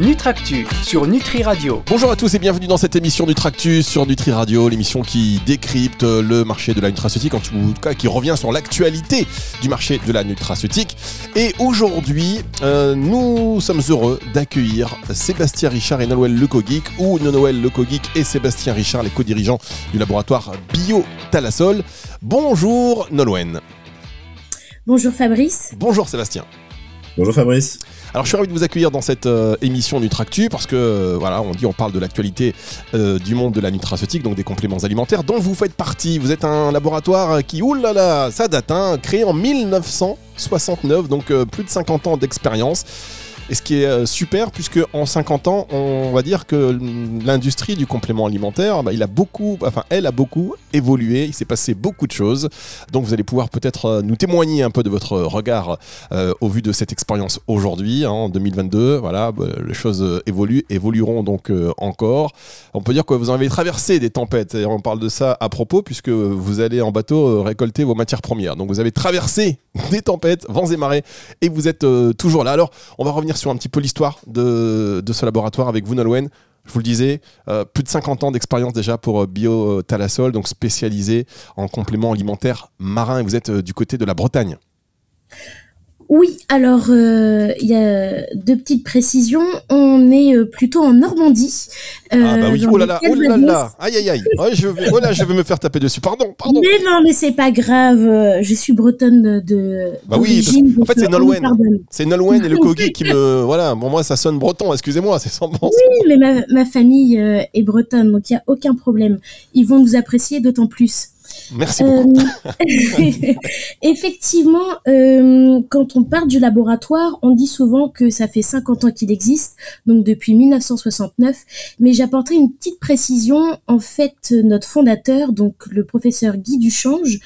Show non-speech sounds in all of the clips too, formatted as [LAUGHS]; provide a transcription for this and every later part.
Nutractu sur Nutri Radio. Bonjour à tous et bienvenue dans cette émission Nutractu sur Nutri Radio, l'émission qui décrypte le marché de la nutraceutique, en tout cas qui revient sur l'actualité du marché de la nutraceutique. Et aujourd'hui, euh, nous sommes heureux d'accueillir Sébastien Richard et Nolwenn Lecogeek, ou Noël Lecogeek et Sébastien Richard, les co-dirigeants du laboratoire Bio Talasol. Bonjour Nolwenn. Bonjour Fabrice. Bonjour Sébastien. Bonjour Fabrice. Alors je suis ravi de vous accueillir dans cette euh, émission Nutractu parce que euh, voilà, on dit on parle de l'actualité euh, du monde de la nutraceutique, donc des compléments alimentaires dont vous faites partie. Vous êtes un laboratoire qui, oulala, ça date, hein, créé en 1969, donc plus de 50 ans d'expérience. Et ce qui est euh, super, puisque en 50 ans, on va dire que l'industrie du complément alimentaire, bah, il a beaucoup, enfin, elle a beaucoup évolué. Il s'est passé beaucoup de choses. Donc, vous allez pouvoir peut-être euh, nous témoigner un peu de votre regard euh, au vu de cette expérience aujourd'hui, hein, en 2022. Voilà, bah, les choses évoluent, évolueront donc encore. On peut dire que vous en avez traversé des tempêtes. Et on parle de ça à propos, puisque vous allez en bateau récolter vos matières premières. Donc, vous avez traversé [LAUGHS] des tempêtes, vents et marées, et vous êtes toujours là. Alors, on va revenir sur un petit peu l'histoire de, ce laboratoire avec vous, Nolwenn. Je vous le disais, euh, plus de 50 ans d'expérience déjà pour euh, Bio Talasol, donc spécialisé en compléments alimentaires marins. Et vous êtes euh, du côté de la Bretagne. Oui, alors euh, il y a deux petites précisions. On est euh, plutôt en Normandie. Euh, ah bah oui, oh là là, oh là là, aïe aïe aïe. je vais, oh là, je vais me faire taper dessus. Pardon, pardon. Mais non, mais c'est pas grave. Je suis bretonne de. Bah oui, en fait c'est Nolwenn. C'est Nolwenn et le Kogi [LAUGHS] qui me, voilà. Bon moi ça sonne breton. Excusez-moi, c'est sans bon. Oui, mais ma, ma famille est bretonne, donc il y a aucun problème. Ils vont nous apprécier d'autant plus. Merci beaucoup. Euh, [LAUGHS] [LAUGHS] effectivement, euh, quand on parle du laboratoire, on dit souvent que ça fait 50 ans qu'il existe, donc depuis 1969. Mais j'apporterai une petite précision. En fait, notre fondateur, donc le professeur Guy Duchange,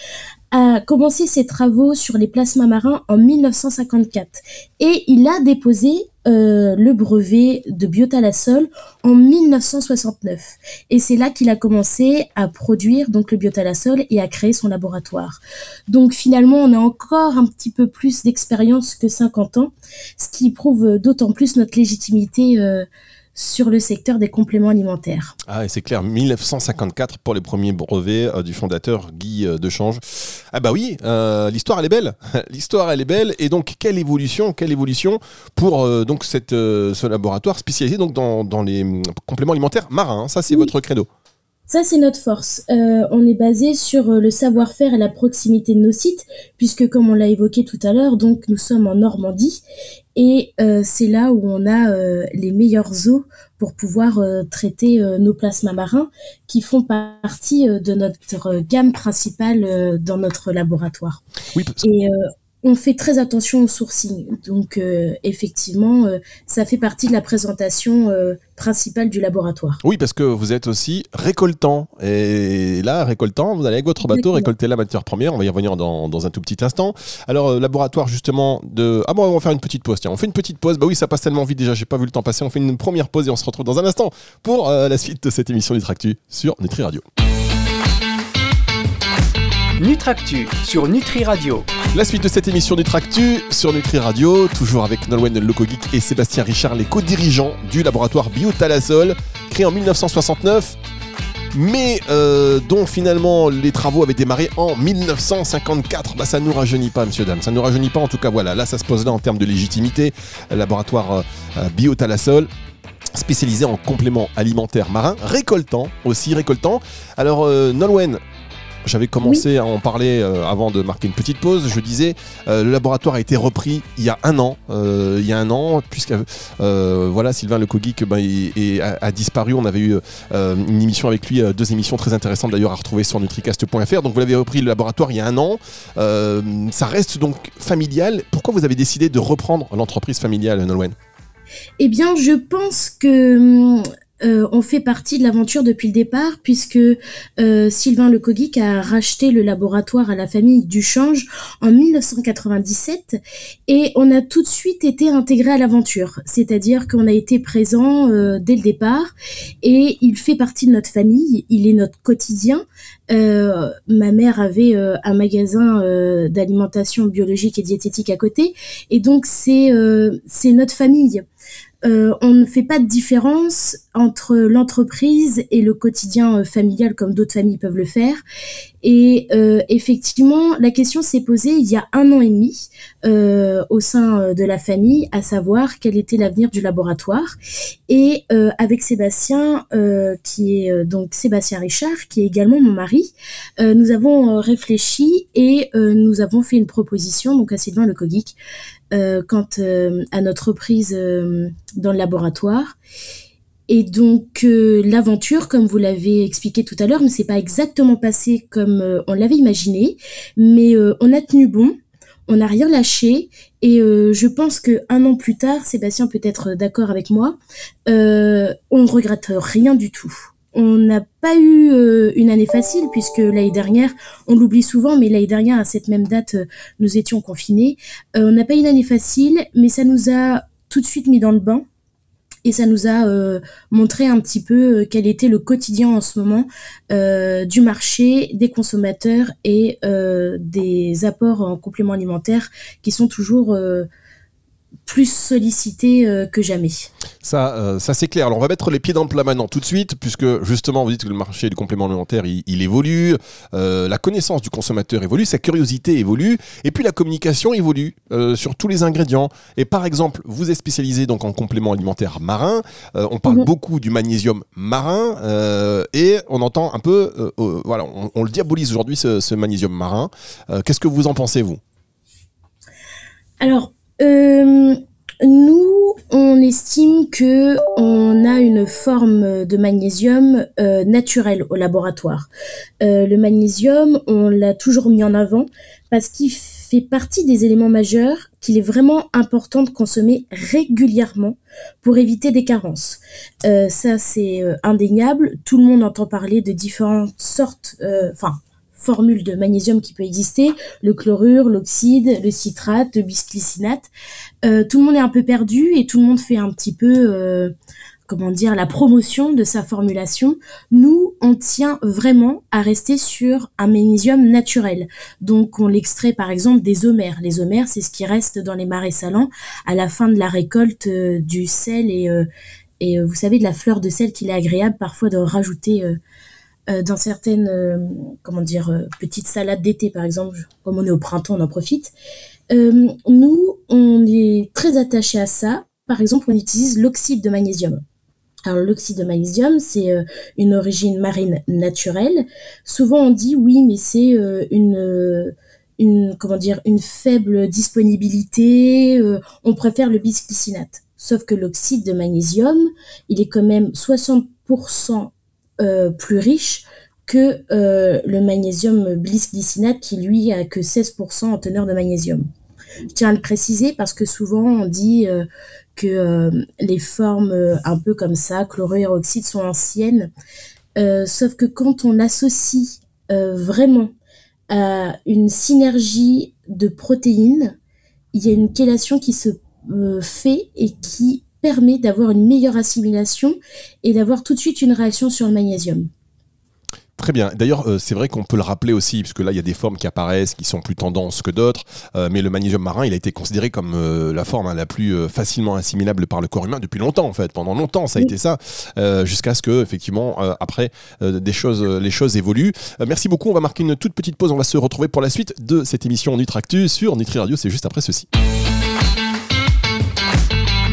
a commencé ses travaux sur les plasmas marins en 1954 et il a déposé euh, le brevet de biotalasol en 1969 et c'est là qu'il a commencé à produire donc le biotalasol et à créer son laboratoire. Donc finalement on a encore un petit peu plus d'expérience que 50 ans, ce qui prouve d'autant plus notre légitimité euh, sur le secteur des compléments alimentaires. Ah, et c'est clair, 1954 pour les premiers brevets euh, du fondateur Guy euh, Dechange. Ah bah oui, euh, l'histoire elle est belle. [LAUGHS] l'histoire elle est belle. Et donc quelle évolution, quelle évolution pour donc cette, ce laboratoire spécialisé donc dans, dans les hum, compléments alimentaires marins. Hein. Ça c'est votre credo. Ça, c'est notre force. Euh, on est basé sur euh, le savoir-faire et la proximité de nos sites, puisque comme on l'a évoqué tout à l'heure, donc nous sommes en Normandie, et euh, c'est là où on a les meilleures eaux pour pouvoir traiter nos plasmas marins, qui font partie de notre gamme principale dans notre laboratoire. Oui, parce on fait très attention au sourcing. Donc euh, effectivement, euh, ça fait partie de la présentation euh, principale du laboratoire. Oui, parce que vous êtes aussi récoltant. Et là, récoltant, vous allez avec votre bateau récolter la matière première. On va y revenir dans, un tout petit instant. Alors, laboratoire justement de... Ah bon, on va faire une petite pause. Tiens, on fait une petite pause. Bah oui, ça passe tellement vite déjà, j'ai pas vu le temps passer. On fait une première pause et on se retrouve dans un instant pour la suite de cette émission Nutractu sur Nutri Radio. Nutractu sur Nutri Radio. La suite de cette émission Nutractu sur Nutri Radio, toujours avec Nolwenn Locogeek et Sébastien Richard, les co-dirigeants du laboratoire Biotalasol, créé en 1969 mais euh, dont finalement les travaux avaient démarré en 1954. Bah, ça nous rajeunit pas, monsieur, dame. Ça nous rajeunit pas. En tout cas, voilà. Là, ça se pose là en termes de légitimité. Laboratoire euh, euh, Biotalasol spécialisé en compléments alimentaires marins, récoltant aussi, récoltant. Alors, Nolwenn, j'avais commencé à en parler euh, avant de marquer une petite pause. Je disais, euh, le laboratoire a été repris il y a un an. Euh, il y a un an, puisque voilà, Sylvain Le Cogeek ben, a, disparu. On avait eu une émission avec lui, deux émissions très intéressantes d'ailleurs à retrouver sur nutricast.fr. Donc vous l'avez repris le laboratoire il y a un an. ça reste donc familial. Pourquoi vous avez décidé de reprendre l'entreprise familiale, Nolwenn? Eh bien, je pense que hum, euh, ont fait partie de l'aventure depuis le départ, puisque euh, Sylvain Lecoguic a racheté le laboratoire à la famille Duchange en 1997 et on a tout de suite été intégré à l'aventure, c'est-à-dire qu'on a été présent euh, dès le départ et il fait partie de notre famille, il est notre quotidien. Euh, ma mère avait euh, un magasin d'alimentation biologique et diététique à côté et donc c'est c'est notre famille. Euh, on ne fait pas de différence entre l'entreprise et le quotidien euh, familial comme d'autres familles peuvent le faire. Et euh, effectivement, la question s'est posée il y a un an et demi au sein de la famille, à savoir quel était l'avenir du laboratoire. Et avec Sébastien, qui est donc Sébastien Richard, qui est également mon mari, nous avons réfléchi et nous avons fait une proposition donc à Sylvain Lecoguic quant euh, à notre reprise euh, dans le laboratoire. Et donc l'aventure, comme vous l'avez expliqué tout à l'heure, ne s'est pas exactement passée comme on l'avait imaginé, mais on a tenu bon, on n'a rien lâché, et je pense que un an plus tard, Sébastien peut être d'accord avec moi, on ne regrette rien du tout. On n'a pas eu euh, une année facile puisque l'année dernière, on l'oublie souvent, mais l'année dernière à cette même date, euh, nous étions confinés. Euh, on n'a pas eu une année facile, mais ça nous a tout de suite mis dans le bain et ça nous a montré un petit peu quel était le quotidien en ce moment du marché, des consommateurs et des apports en compléments alimentaires qui sont toujours plus sollicité euh, que jamais. Ça, euh, ça c'est clair. Alors on va mettre les pieds dans le plat maintenant tout de suite, puisque justement vous dites que le marché du complément alimentaire il, évolue, euh, la connaissance du consommateur évolue, sa curiosité évolue, et puis la communication évolue sur tous les ingrédients. Et par exemple, vous êtes spécialisé donc en complément alimentaire marin. on parle mhm. beaucoup du magnésium marin et on entend un peu, voilà, on, le diabolise aujourd'hui ce, ce magnésium marin. Qu'est-ce que vous en pensez vous? Alors euh, nous, on estime que on a une forme de magnésium euh, naturel au laboratoire. Euh, le magnésium, on l'a toujours mis en avant parce qu'il fait partie des éléments majeurs qu'il est vraiment important de consommer régulièrement pour éviter des carences. ça, c'est indéniable. Tout le monde entend parler de différentes sortes, enfin formules de magnésium qui peut exister, le chlorure, l'oxyde, le citrate, le bisglycinate. Euh, tout le monde est un peu perdu et tout le monde fait un petit peu, euh, comment dire, la promotion de sa formulation. Nous, on tient vraiment à rester sur un magnésium naturel. Donc, on l'extrait par exemple des omers. Les omers, c'est ce qui reste dans les marais salants à la fin de la récolte euh, du sel et, et vous savez, de la fleur de sel qu'il est agréable parfois de rajouter euh, dans certaines euh, comment dire euh, petites salades d'été par exemple comme on est au printemps on en profite nous on est très attaché à ça par exemple on utilise l'oxyde de magnésium alors l'oxyde de magnésium, c'est une origine marine naturelle. Souvent on dit oui, mais c'est une une comment dire une faible disponibilité. on préfère le bisglycinate. Sauf que l'oxyde de magnésium, il est quand même 60% euh, plus riche que euh, le magnésium bisglycinate qui lui a que 16% en teneur de magnésium. Je tiens à le préciser parce que souvent on dit euh, que les formes un peu comme ça, chlorure oxyde, sont anciennes. sauf que quand on associe vraiment à une synergie de protéines, il y a une chélation qui se fait et qui permet d'avoir une meilleure assimilation et d'avoir tout de suite une réaction sur le magnésium. Très bien. D'ailleurs, euh, c'est vrai qu'on peut le rappeler aussi, puisque là, il y a des formes qui apparaissent, qui sont plus tendances que d'autres. Euh, mais le magnésium marin, il a été considéré comme euh, la forme hein, la plus facilement assimilable par le corps humain depuis longtemps, en fait. Pendant longtemps, ça a été ça, jusqu'à ce que, effectivement, après, des choses, les choses évoluent. merci beaucoup. On va marquer une toute petite pause. On va se retrouver pour la suite de cette émission Nutractu sur Nutri Radio. C'est juste après ceci.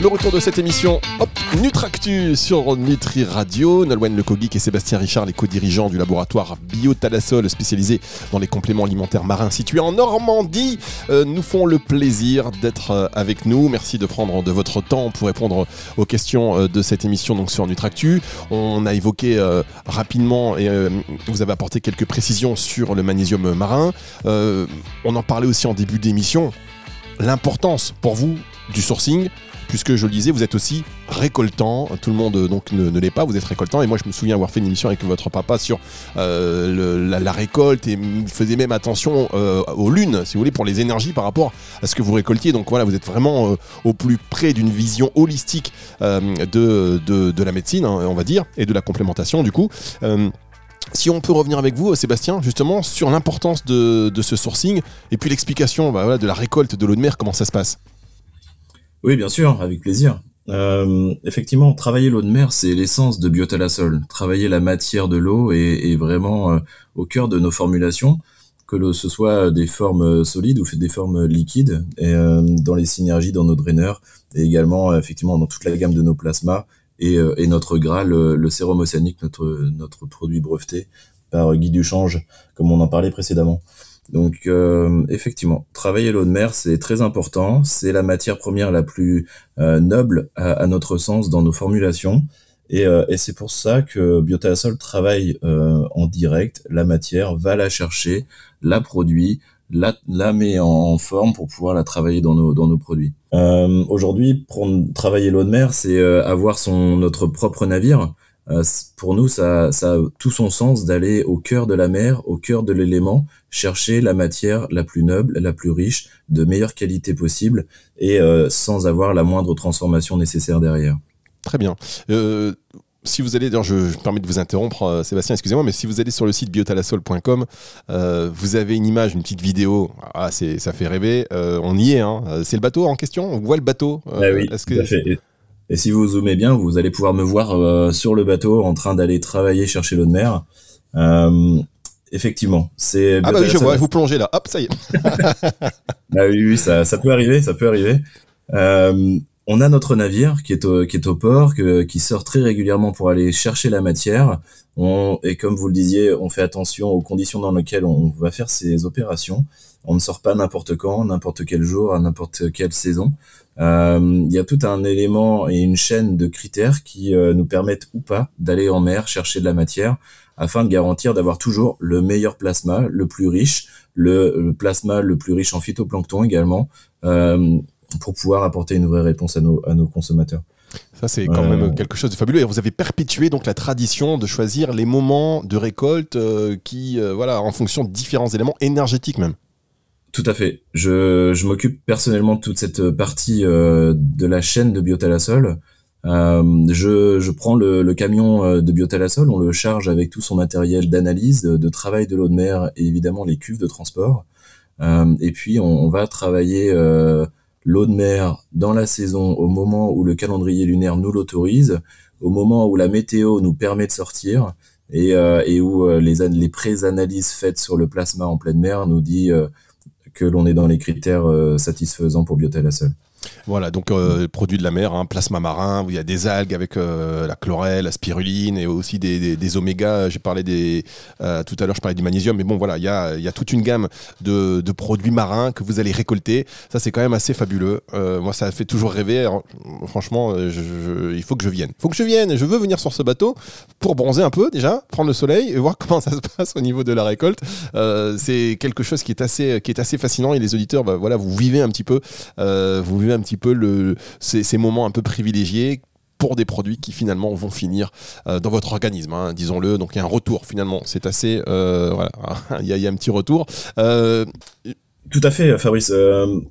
Le retour de cette émission, hop, Nutractu sur Nutri Radio. Nolwenn Lecoguic et Sébastien Richard, les co-dirigeants du laboratoire Biotalasol spécialisé dans les compléments alimentaires marins situés en Normandie, euh, nous font le plaisir d'être euh, avec nous. Merci de prendre de votre temps pour répondre aux questions euh, de cette émission donc sur Nutractu. On a évoqué rapidement et vous avez apporté quelques précisions sur le magnésium marin. on en parlait aussi en début d'émission l'importance pour vous du sourcing puisque je le disais, vous êtes aussi récoltant. Tout le monde donc ne, l'est pas, vous êtes récoltant. Et moi, je me souviens avoir fait une émission avec votre papa sur la, récolte et il faisait même attention aux lunes, si vous voulez, pour les énergies par rapport à ce que vous récoltiez. Donc voilà, vous êtes vraiment au plus près d'une vision holistique de, de, la médecine, hein, on va dire, et de la complémentation du coup. Si on peut revenir avec vous, Sébastien, justement, sur l'importance de, ce sourcing et puis l'explication bah, de la récolte de l'eau de mer, comment ça se passe? Oui, bien sûr, avec plaisir. Euh, effectivement, travailler l'eau de mer, c'est l'essence de Biotalasol. Travailler la matière de l'eau est, vraiment euh, au cœur de nos formulations, que ce soit des formes solides ou des formes liquides, euh, dans les synergies dans nos draineurs, et également effectivement dans toute la gamme de nos plasmas, euh, et, notre Graal, le, le, sérum océanique, notre, notre produit breveté par Guy Duchange, comme on en parlait précédemment. Donc euh, effectivement, travailler l'eau de mer, c'est très important. C'est la matière première la plus euh, noble à, notre sens dans nos formulations. Et, et c'est pour ça que Biotasol travaille en direct la matière, va la chercher, la produit, la, met en, forme pour pouvoir la travailler dans nos, dans nos produits. Euh, Aujourd'hui, travailler l'eau de mer, c'est euh, avoir son notre propre navire. Euh, pour nous, ça, ça a tout son sens d'aller au cœur de la mer, au cœur de l'élément, chercher la matière la plus noble, la plus riche, de meilleure qualité possible, et euh, sans avoir la moindre transformation nécessaire derrière. Très bien. Euh, si vous allez, d'ailleurs, je, me permets de vous interrompre, euh, Sébastien, excusez-moi, mais si vous allez sur le site biotalasol.com, euh, vous avez une image, une petite vidéo. Ah, c'est, ça fait rêver. Euh, on y est, hein. C'est le bateau en question? On voit le bateau. Ah oui, que... Et, si vous zoomez bien, vous allez pouvoir me voir sur le bateau en train d'aller travailler chercher l'eau de mer. effectivement, c'est. Ah bah oui, je vois. Vous plongez là. Hop, ça y est. [LAUGHS] bah oui, oui, ça, ça peut arriver, ça peut arriver. Euh, on a notre navire qui est au, qui est au port, qui sort très régulièrement pour aller chercher la matière. et comme vous le disiez, on fait attention aux conditions dans lesquelles on va faire ces opérations. On ne sort pas n'importe quand, n'importe quel jour, à n'importe quelle saison. Euh, il y a tout un élément et une chaîne de critères qui euh, nous permettent ou pas d'aller en mer chercher de la matière afin de garantir d'avoir toujours le meilleur plasma, le plus riche, le, plasma le plus riche en phytoplancton également. Euh, pour pouvoir apporter une vraie réponse à nos, à nos consommateurs. Ça, c'est quand même euh, quelque chose de fabuleux. Et vous avez perpétué donc la tradition de choisir les moments de récolte euh, qui, euh, voilà, en fonction de différents éléments énergétiques même. Tout à fait. Je, je m'occupe personnellement de toute cette partie de la chaîne de Biotalasol. je, je prends le, le, camion de Biotalasol, on le charge avec tout son matériel d'analyse, de, travail de l'eau de mer et évidemment les cuves de transport. et puis on, on va travailler l'eau de mer dans la saison au moment où le calendrier lunaire nous l'autorise, au moment où la météo nous permet de sortir et, euh, et où euh, les, les pré-analyses faites sur le plasma en pleine mer nous dit euh, que l'on est dans les critères satisfaisants pour Biotalasol. Voilà, donc euh, produits de la mer, hein, plasma marin, où il y a des algues avec euh, la chlorelle, la spiruline et aussi des, des, oméga. J'ai parlé des. Euh, tout à l'heure, je parlais du magnésium, mais bon, voilà, il y a, toute une gamme de, produits marins que vous allez récolter. Ça, c'est quand même assez fabuleux. Euh, moi, ça fait toujours rêver. franchement, il faut que je vienne. Il faut que je vienne. Je veux venir sur ce bateau pour bronzer un peu déjà, prendre le soleil et voir [LAUGHS] comment ça se passe au niveau de la récolte. c'est quelque chose qui est assez, qui est assez fascinant et les auditeurs, bah, voilà, vous vivez un petit peu. Un petit peu le, ces, moments un peu privilégiés pour des produits qui finalement vont finir euh, dans votre organisme, hein, disons-le. Donc il y a un retour finalement. C'est assez, euh, voilà, [LAUGHS] il y, a un petit retour. Euh, tout à fait, Fabrice.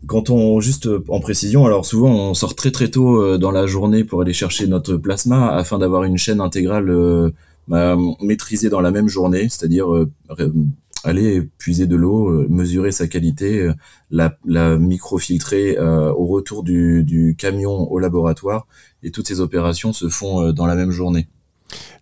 quand on juste en précision, alors souvent on sort très très tôt dans la journée pour aller chercher notre plasma afin d'avoir une chaîne intégrale bah, maîtrisée dans la même journée, c'est-à-dire aller puiser de l'eau, euh, mesurer sa qualité, euh, la, la microfiltrer euh, au retour du, du, camion au laboratoire. Et toutes ces opérations se font dans la même journée.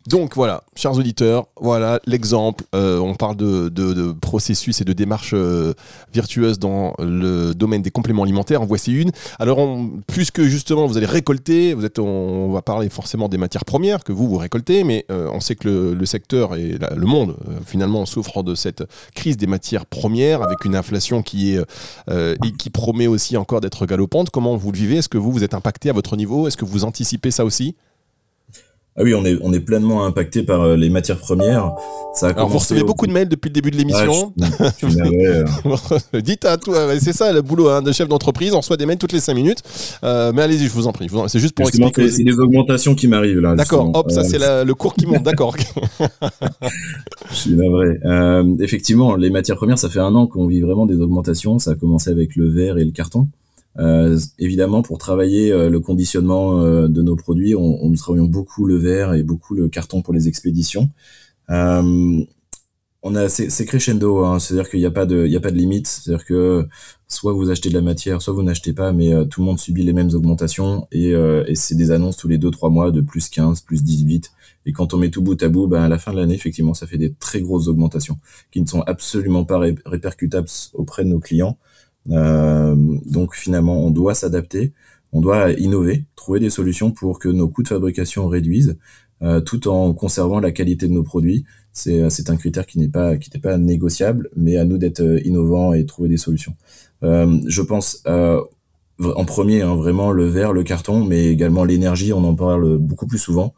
Donc voilà, chers auditeurs, voilà l'exemple. Euh, on parle de, processus et de démarches euh, virtueuses dans le domaine des compléments alimentaires. En voici une. Alors, puisque justement vous allez récolter, on, va parler forcément des matières premières que vous vous récoltez, mais euh, on sait que le, secteur et le monde finalement souffre de cette crise des matières premières avec une inflation qui est et qui promet aussi encore d'être galopante. Comment vous le vivez? Est-ce que vous vous êtes impacté à votre niveau? Est-ce que vous anticipez ça aussi? Ah oui, on est, on est pleinement impacté par euh, les matières premières. Ça a Alors vous recevez beaucoup de mails depuis le début de l'émission. Euh. [LAUGHS] [LAUGHS] Dites à toi, c'est ça le boulot hein, de chef d'entreprise, on reçoit des mails toutes les 5 minutes. Euh, mais allez-y, je vous en prie. C'est juste pour expliquer. C'est des augmentations qui m'arrivent là. D'accord, hop, ça c'est le cours qui monte, d'accord. [LAUGHS] je suis navré. Euh, effectivement, les matières premières, ça fait un an qu'on vit vraiment des augmentations. Ça a commencé avec le verre et le carton. Euh, évidemment, pour travailler euh, le conditionnement euh, de nos produits, on, on, nous travaillons beaucoup le verre et beaucoup le carton pour les expéditions. Euh, on a c'est crescendo, hein, c'est-à-dire qu'il n'y a pas de il a pas de limite, c'est-à-dire que soit vous achetez de la matière, soit vous n'achetez pas, mais tout le monde subit les mêmes augmentations et, et c'est des annonces tous les 2-3 mois de plus 15, plus 18. Et quand on met tout bout à bout, ben à la fin de l'année, effectivement, ça fait des très grosses augmentations qui ne sont absolument pas répercutables auprès de nos clients. Euh, donc finalement, on doit s'adapter, on doit innover, trouver des solutions pour que nos coûts de fabrication réduisent, euh, tout en conservant la qualité de nos produits. C'est euh, un critère qui n'est pas qui pas négociable, mais à nous d'être innovants et trouver des solutions. je pense en premier hein, vraiment le verre, le carton, mais également l'énergie. On en parle beaucoup plus souvent.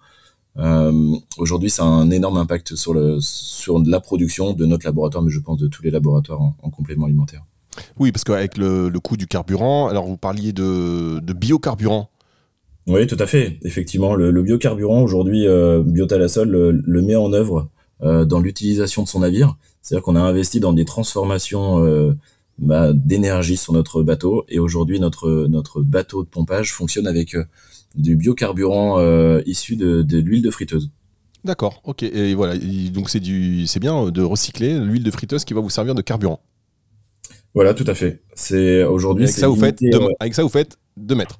Aujourd'hui, ça a un énorme impact sur la production de notre laboratoire, mais je pense de tous les laboratoires en, en complément alimentaire. Oui, parce qu'avec le, coût du carburant, alors vous parliez de, biocarburant. Oui, tout à fait. Effectivement, le, biocarburant, aujourd'hui, euh, Biotalasol le, met en œuvre euh, dans l'utilisation de son navire. C'est-à-dire qu'on a investi dans des transformations euh, bah, d'énergie sur notre bateau. Et aujourd'hui, notre, notre bateau de pompage fonctionne avec du biocarburant issu de, de l'huile de friteuse. D'accord, ok. Et voilà, donc c'est bien de recycler l'huile de friteuse qui va vous servir de carburant. Voilà, tout à fait. C'est aujourd'hui. Avec, ça, vous faites deux, avec ça, vous faites 2 mètres.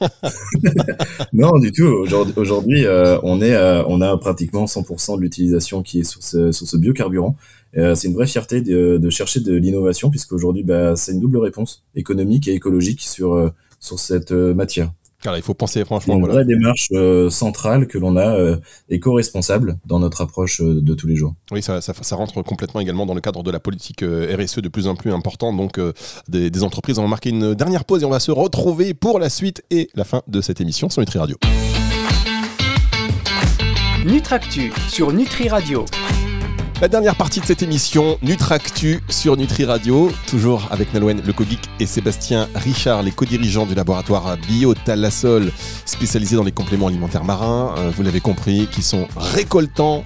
[LAUGHS] non, du tout. Aujourd'hui, euh, on est, euh, on a pratiquement 100% de l'utilisation qui est sur ce, sur ce biocarburant. Euh, c'est une vraie fierté de, de chercher de l'innovation puisqu'aujourd'hui, bah, c'est une double réponse économique et écologique sur sur cette matière. Car il faut penser franchement. Une vraie démarche euh, centrale que l'on a euh, éco-responsable dans notre approche euh, de tous les jours. Oui, ça, ça, ça, rentre complètement également dans le cadre de la politique euh, RSE de plus en plus importante donc des, des, entreprises. On va marquer une dernière pause et on va se retrouver pour la suite et la fin de cette émission sur Nutri Radio. Nutractu sur Nutri Radio. La dernière partie de cette émission, Nutractu sur Nutri Radio, toujours avec Nalouen Lecogeek et Sébastien Richard, les co-dirigeants du laboratoire Biotalasol, spécialisé dans les compléments alimentaires marins. Euh, vous l'avez compris, qui sont récoltants,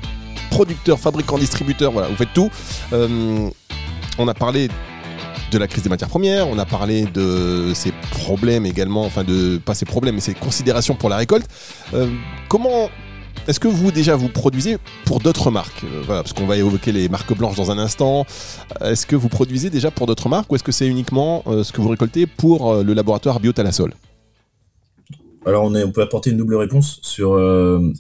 producteurs, fabricants, distributeurs, voilà, vous faites tout. Euh, on a parlé de la crise des matières premières, on a parlé de ces problèmes également, enfin de pas ces problèmes, mais ces considérations pour la récolte. Euh, comment est-ce que vous déjà vous produisez pour d'autres marques euh, Parce qu'on va évoquer les marques blanches dans un instant. Euh, est-ce que vous produisez déjà pour d'autres marques ou est-ce que c'est uniquement euh, ce que vous récoltez pour le laboratoire Biotalasol alors on, peut apporter une double réponse sur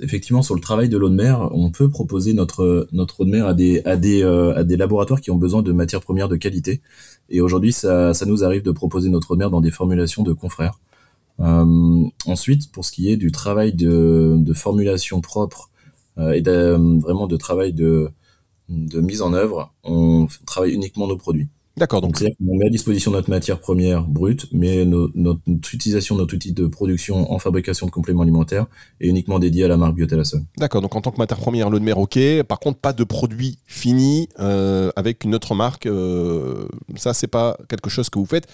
effectivement sur le travail de l'eau de mer. On peut proposer notre eau de mer à des laboratoires qui ont besoin de matières premières de qualité. Et aujourd'hui ça, ça nous arrive de proposer notre eau de mer dans des formulations de confrères. Euh, ensuite, pour ce qui est du travail de, de formulation propre euh, et de, vraiment de travail de, de mise en œuvre, on travaille uniquement nos produits. D'accord. Donc, c'est-à-dire qu'on met à disposition notre matière première brute, mais notre, utilisation de notre outil de production en fabrication de compléments alimentaires est uniquement dédiée à la marque Biotalasol. D'accord. Donc, en tant que matière première, l'eau de mer, ok. Par contre, pas de produit fini euh, avec une autre marque. Euh, ça, c'est pas quelque chose que vous faites.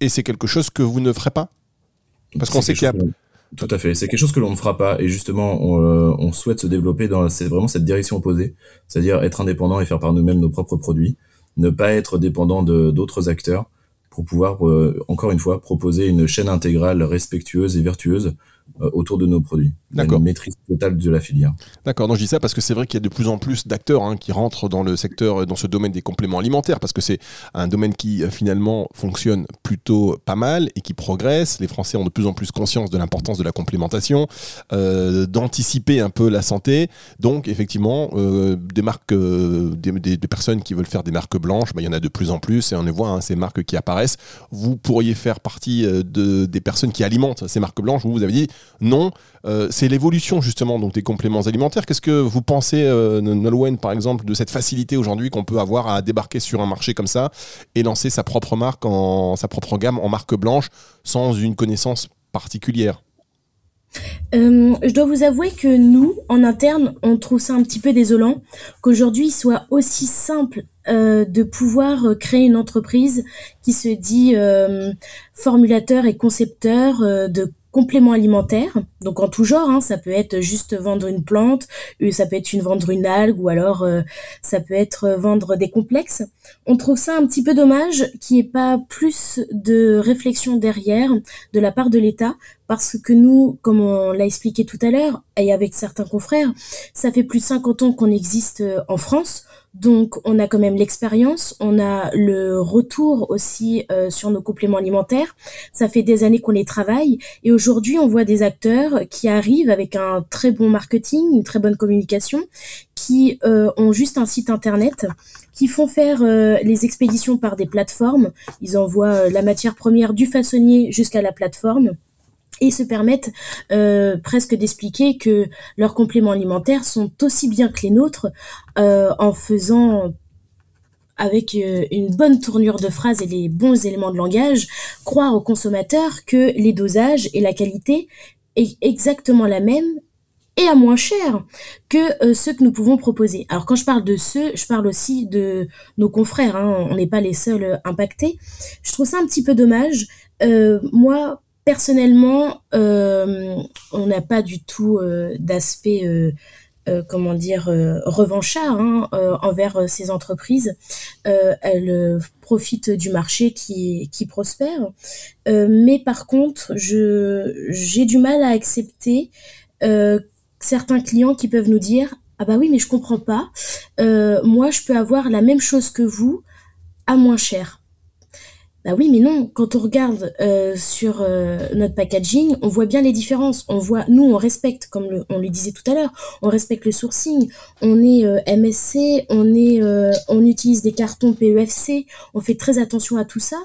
Et c'est quelque chose que vous ne ferez pas? Parce qu'on sait qu'il y a... Tout à fait. C'est quelque chose que l'on ne fera pas. Et justement, on, euh, on souhaite se développer dans c'est vraiment cette direction opposée. C'est-à-dire être indépendant et faire par nous-mêmes nos propres produits. Ne pas être dépendant de d'autres acteurs pour pouvoir, euh, encore une fois, proposer une chaîne intégrale respectueuse et vertueuse autour de nos produits. D'accord. Une maîtrise totale de la filière. D'accord. Donc je dis ça parce que c'est vrai qu'il y a de plus en plus d'acteurs hein, qui rentrent dans le secteur, dans ce domaine des compléments alimentaires, parce que c'est un domaine qui euh, finalement fonctionne plutôt pas mal et qui progresse. Les Français ont de plus en plus conscience de l'importance de la complémentation, euh, d'anticiper un peu la santé. Donc effectivement, euh, des marques, euh, des, des, des, personnes qui veulent faire des marques blanches, bah, il y en a de plus en plus et on les voit hein, ces marques qui apparaissent. Vous pourriez faire partie de, des personnes qui alimentent ces marques blanches. Vous, vous avez dit non. Euh, c'est l'évolution justement donc des compléments alimentaires. Qu'est-ce que vous pensez, euh, par exemple, de cette facilité aujourd'hui qu'on peut avoir à débarquer sur un marché comme ça et lancer sa propre marque, sa propre gamme en marque blanche sans une connaissance particulière? Euh, je dois vous avouer que nous, en interne, on trouve ça un petit peu désolant qu'aujourd'hui il soit aussi simple euh, de pouvoir créer une entreprise qui se dit formulateur et concepteur de compléments alimentaires, donc en tout genre, hein, ça peut être juste vendre une plante, ça peut être vendre une algue, ou alors ça peut être vendre des complexes. On trouve ça un petit peu dommage qu'il n'y ait pas plus de réflexion derrière de la part de l'État parce que nous, comme on l'a expliqué tout à l'heure, et avec certains confrères, ça fait plus de 50 ans qu'on existe euh, en France, donc on a quand même l'expérience, on a le retour aussi euh, sur nos compléments alimentaires, ça fait des années qu'on les travaille, et aujourd'hui on voit des acteurs qui arrivent avec un très bon marketing, une très bonne communication, qui euh, ont juste un site internet, qui font faire les expéditions par des plateformes. Ils envoient la matière première du façonnier jusqu'à la plateforme et se permettent euh, presque d'expliquer que leurs compléments alimentaires sont aussi bien que les nôtres euh, en faisant avec euh, une bonne tournure de phrases et les bons éléments de langage, croire aux consommateurs que les dosages et la qualité est exactement la même et à moins cher que ceux que nous pouvons proposer. Alors quand je parle de ceux, je parle aussi de nos confrères, hein, on n'est pas les seuls impactés. Je trouve ça un petit peu dommage. moi, personnellement, euh, on n'a pas du tout euh, d'aspect, euh, comment dire, revanchard hein, envers ces entreprises. elles profitent du marché qui, prospère. mais par contre, j'ai du mal à accepter certains clients qui peuvent nous dire ah bah oui mais je comprends pas moi je peux avoir la même chose que vous à moins cher bah oui, mais non. Quand on regarde euh, sur euh, notre packaging, on voit bien les différences. On voit, nous, on respecte, comme on le disait tout à l'heure, on respecte le sourcing. On est euh, MSC, on est, on utilise des cartons PEFC. On fait très attention à tout ça.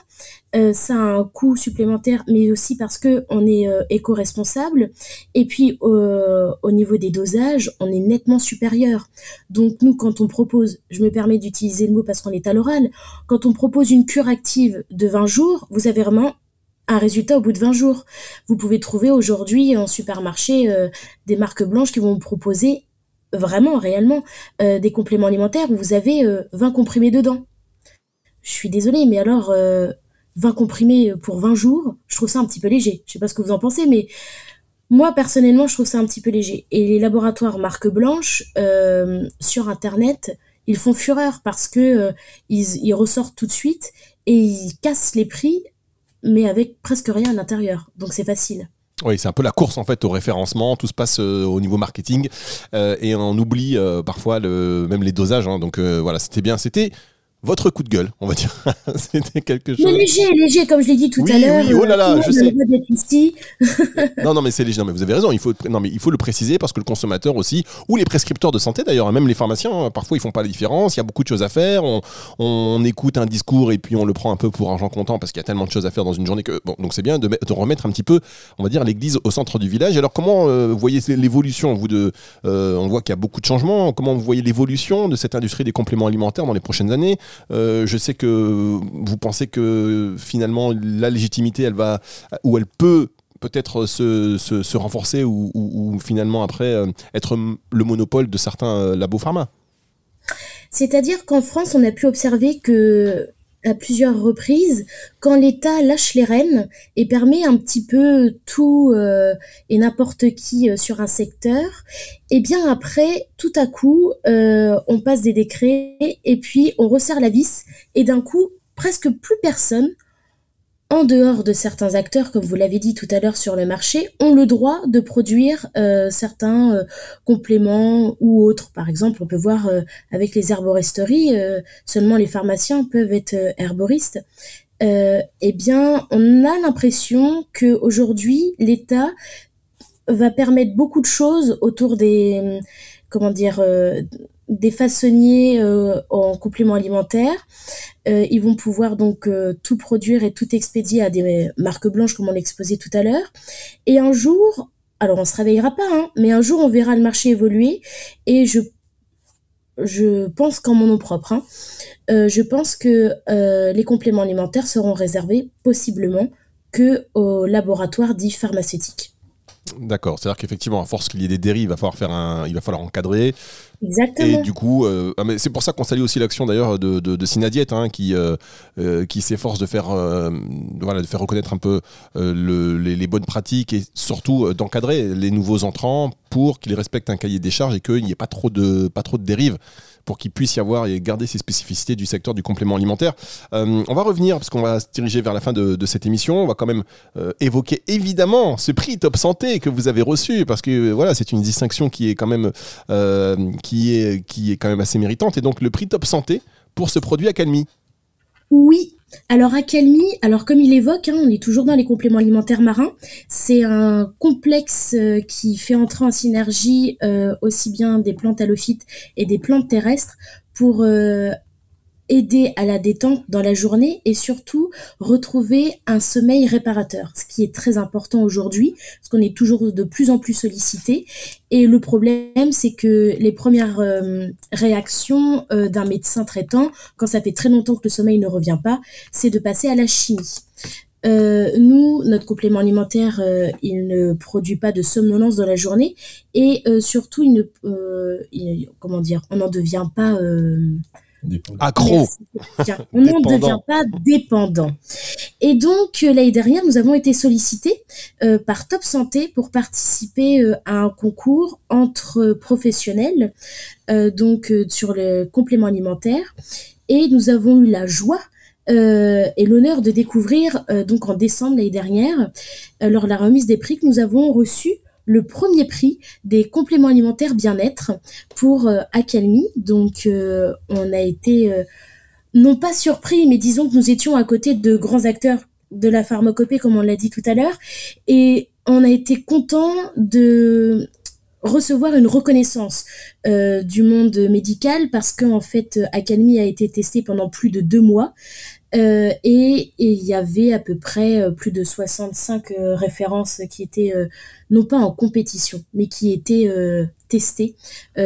Euh, ça a un coût supplémentaire, mais aussi parce que on est euh, éco-responsable. Et puis euh, au niveau des dosages, on est nettement supérieur. Donc nous, quand on propose, je me permets d'utiliser le mot parce qu'on est à l'oral, quand on propose une cure active de 20 jours, vous avez vraiment un résultat au bout de 20 jours. Vous pouvez trouver aujourd'hui en supermarché des marques blanches qui vont vous proposer vraiment, réellement, des compléments alimentaires où vous avez 20 comprimés dedans. Je suis désolée, mais alors 20 comprimés pour 20 jours, je trouve ça un petit peu léger. Je sais pas ce que vous en pensez, mais moi personnellement, je trouve ça un petit peu léger. Et les laboratoires marque blanche euh, sur Internet, ils font fureur parce que euh, ils, ressortent tout de suite et ils cassent les prix, mais avec presque rien à l'intérieur. Donc c'est facile. Oui, c'est un peu la course en fait au référencement, tout se passe euh, au niveau marketing et on oublie parfois même les dosages. Hein. donc voilà, c'était bien, c'était votre coup de gueule, on va dire. [LAUGHS] C'était quelque chose. Mais léger, léger, comme je l'ai dit tout à l'heure. Oui, oh là là, je sais. [LAUGHS] non, non, mais c'est léger. Non, mais vous avez raison. Il faut, non, mais il faut le préciser parce que le consommateur aussi, ou les prescripteurs de santé d'ailleurs, même les pharmaciens, hein, parfois ils font pas la différence. Il y a beaucoup de choses à faire. On, on, écoute un discours et puis on le prend un peu pour argent comptant parce qu'il y a tellement de choses à faire dans une journée que bon, donc c'est bien de, de, remettre un petit peu, on va dire, l'église au centre du village. Alors comment euh, vous voyez l'évolution Vous de, euh, on voit qu'il y a beaucoup de changements. Comment vous voyez l'évolution de cette industrie des compléments alimentaires dans les prochaines années? Euh, je sais que vous pensez que finalement la légitimité, elle va ou elle peut peut-être se, renforcer ou, finalement après euh, être le monopole de certains euh, labos pharma. C'est-à-dire qu'en France, on a pu observer que plusieurs reprises quand l'État lâche les rênes et permet un petit peu tout euh, et n'importe qui euh, sur un secteur, et eh bien après, tout à coup, euh, on passe des décrets et puis on resserre la vis et d'un coup, presque plus personne en dehors de certains acteurs, comme vous l'avez dit tout à l'heure sur le marché, ont le droit de produire euh, certains euh, compléments ou autres. Par exemple, on peut voir euh, avec les herboristeries, seulement les pharmaciens peuvent être herboristes. eh bien, on a l'impression que aujourd'hui, l'État va permettre beaucoup de choses autour des, comment dire, des façonniers euh, en complément alimentaire. Euh, ils vont pouvoir donc euh, tout produire et tout expédier à des marques blanches comme on l'exposait tout à l'heure. Et un jour, alors on se réveillera pas, hein, mais un jour on verra le marché évoluer et je je pense qu'en mon nom propre, hein, je pense que les compléments alimentaires seront réservés possiblement que aux laboratoires dits pharmaceutiques. D'accord, c'est-à-dire qu'effectivement, à force qu'il y ait des dérives, il va falloir faire un, il va falloir encadrer. Exactement. Et du coup, euh, ah, c'est pour ça qu'on salue aussi l'action d'ailleurs de, de, hein, qui euh, euh, qui s'efforce de faire, voilà, de faire reconnaître un peu le, les, bonnes pratiques et surtout d'encadrer les nouveaux entrants pour qu'ils respectent un cahier des charges et qu'il n'y ait pas trop de pas trop de dérives pour qu'il puisse y avoir et garder ces spécificités du secteur du complément alimentaire. On va revenir, parce qu'on va se diriger vers la fin de, cette émission, on va quand même évoquer évidemment ce prix Top Santé que vous avez reçu, parce que voilà, c'est une distinction qui est quand même, qui est, qui est quand même assez méritante. Et donc le prix Top Santé pour ce produit Acalmi. Oui. Alors Acalmi, alors comme il évoque, hein, on est toujours dans les compléments alimentaires marins. C'est un complexe euh, qui fait entrer en synergie euh, aussi bien des plantes halophytes et des plantes terrestres pour euh, aider à la détente dans la journée et surtout retrouver un sommeil réparateur, ce qui est très important aujourd'hui, parce qu'on est toujours de plus en plus sollicité. Et le problème, c'est que les premières euh, réactions euh, d'un médecin traitant, quand ça fait très longtemps que le sommeil ne revient pas, c'est de passer à la chimie. Euh, nous, notre complément alimentaire, euh, il ne produit pas de somnolence dans la journée et surtout, il ne, il- comment dire, on n'en devient pas Accro. On n'en Dépendant. devient pas dépendant. Et donc, euh, l'année dernière, nous avons été sollicités euh, par Top Santé pour participer euh, à un concours entre professionnels, euh, donc euh, sur le complément alimentaire. Et nous avons eu la joie euh, et l'honneur de découvrir, euh, donc en décembre l'année dernière, euh, lors de la remise des prix, que nous avons reçu le premier prix des compléments alimentaires bien-être pour euh, Acalmi. Donc, euh, on a été euh, non pas surpris, mais disons que nous étions à côté de grands acteurs de la pharmacopée, comme on l'a dit tout à l'heure, et on a été content de recevoir une reconnaissance du monde médical parce qu'en fait Acalmi a été testé pendant plus de deux mois euh, et il y avait à peu près euh, plus de 65 euh, références qui étaient non pas en compétition mais qui étaient testées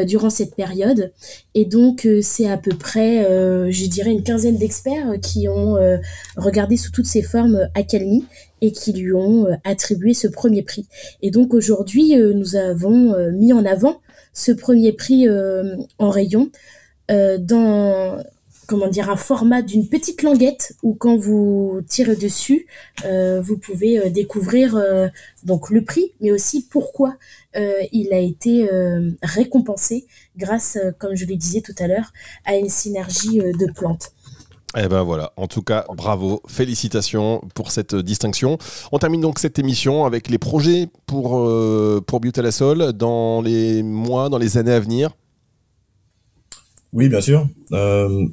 durant cette période. Et donc c'est à peu près je dirais une quinzaine d'experts qui ont regardé sous toutes ses formes Acalmi et qui lui ont attribué ce premier prix. Et donc aujourd'hui nous avons mis en avant ce premier prix en rayon dans comment dire un format d'une petite languette où quand vous tirez dessus euh, vous pouvez euh, découvrir euh, donc le prix mais aussi pourquoi il a été récompensé grâce comme je le disais tout à l'heure à une synergie de plantes Eh ben voilà, en tout cas, bravo, félicitations pour cette distinction. On termine donc cette émission avec les projets pour, euh, pour Biotalasol dans les mois, dans les années à venir. Oui, bien sûr. Euh,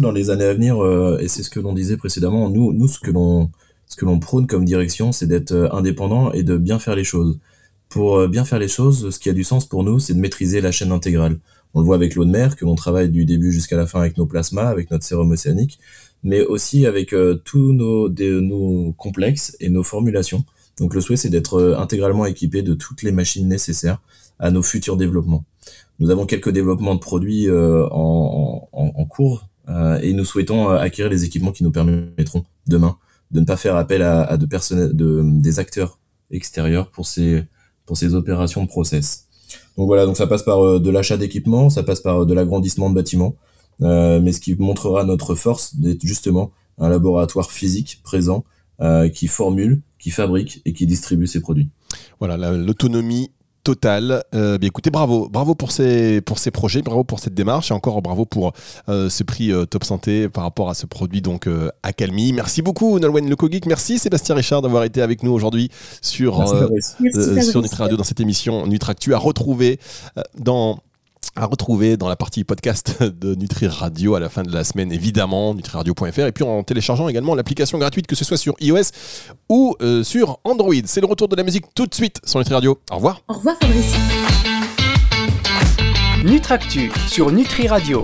dans les années à venir, euh, et c'est ce que l'on disait précédemment, nous, nous ce que l'on ce que l'on prône comme direction, c'est d'être euh, indépendant et de bien faire les choses. Pour euh, bien faire les choses, ce qui a du sens pour nous, c'est de maîtriser la chaîne intégrale. On le voit avec l'eau de mer, que l'on travaille du début jusqu'à la fin avec nos plasmas, avec notre sérum océanique, mais aussi avec tous nos, nos complexes et nos formulations. Donc le souhait, c'est d'être intégralement équipé de toutes les machines nécessaires à nos futurs développements. Nous avons quelques développements de produits euh, en, en, en cours euh, et nous souhaitons euh, acquérir les équipements qui nous permettront demain de ne pas faire appel à, à de de, des acteurs extérieurs pour ces, pour ces opérations de process. Donc voilà, donc ça passe par de l'achat d'équipements, ça passe par de l'agrandissement de bâtiments, euh, mais ce qui montrera notre force d'être justement un laboratoire physique présent euh, qui formule, qui fabrique et qui distribue ces produits. Voilà, la- l'autonomie totale. Euh, bien écoutez, bravo, bravo pour ces, pour ces projets, bravo pour cette démarche et encore bravo pour euh, ce prix euh, Top Santé par rapport à ce produit donc euh, Acalmi. Merci beaucoup Nolwenn Lecogeek, merci Sébastien Richard d'avoir été avec nous aujourd'hui sur Merci, euh. Merci, euh, sur Nutri Radio dans cette émission Nutractu à retrouver euh, dans à retrouver dans la partie podcast [LAUGHS] de Nutri Radio à la fin de la semaine évidemment nutriradio.fr et puis en téléchargeant également l'application gratuite que ce soit sur iOS ou euh, sur Android. C'est le retour de la musique tout de suite sur Nutri Radio. Au revoir. au revoir Fabrice Nutractu sur Nutri Radio.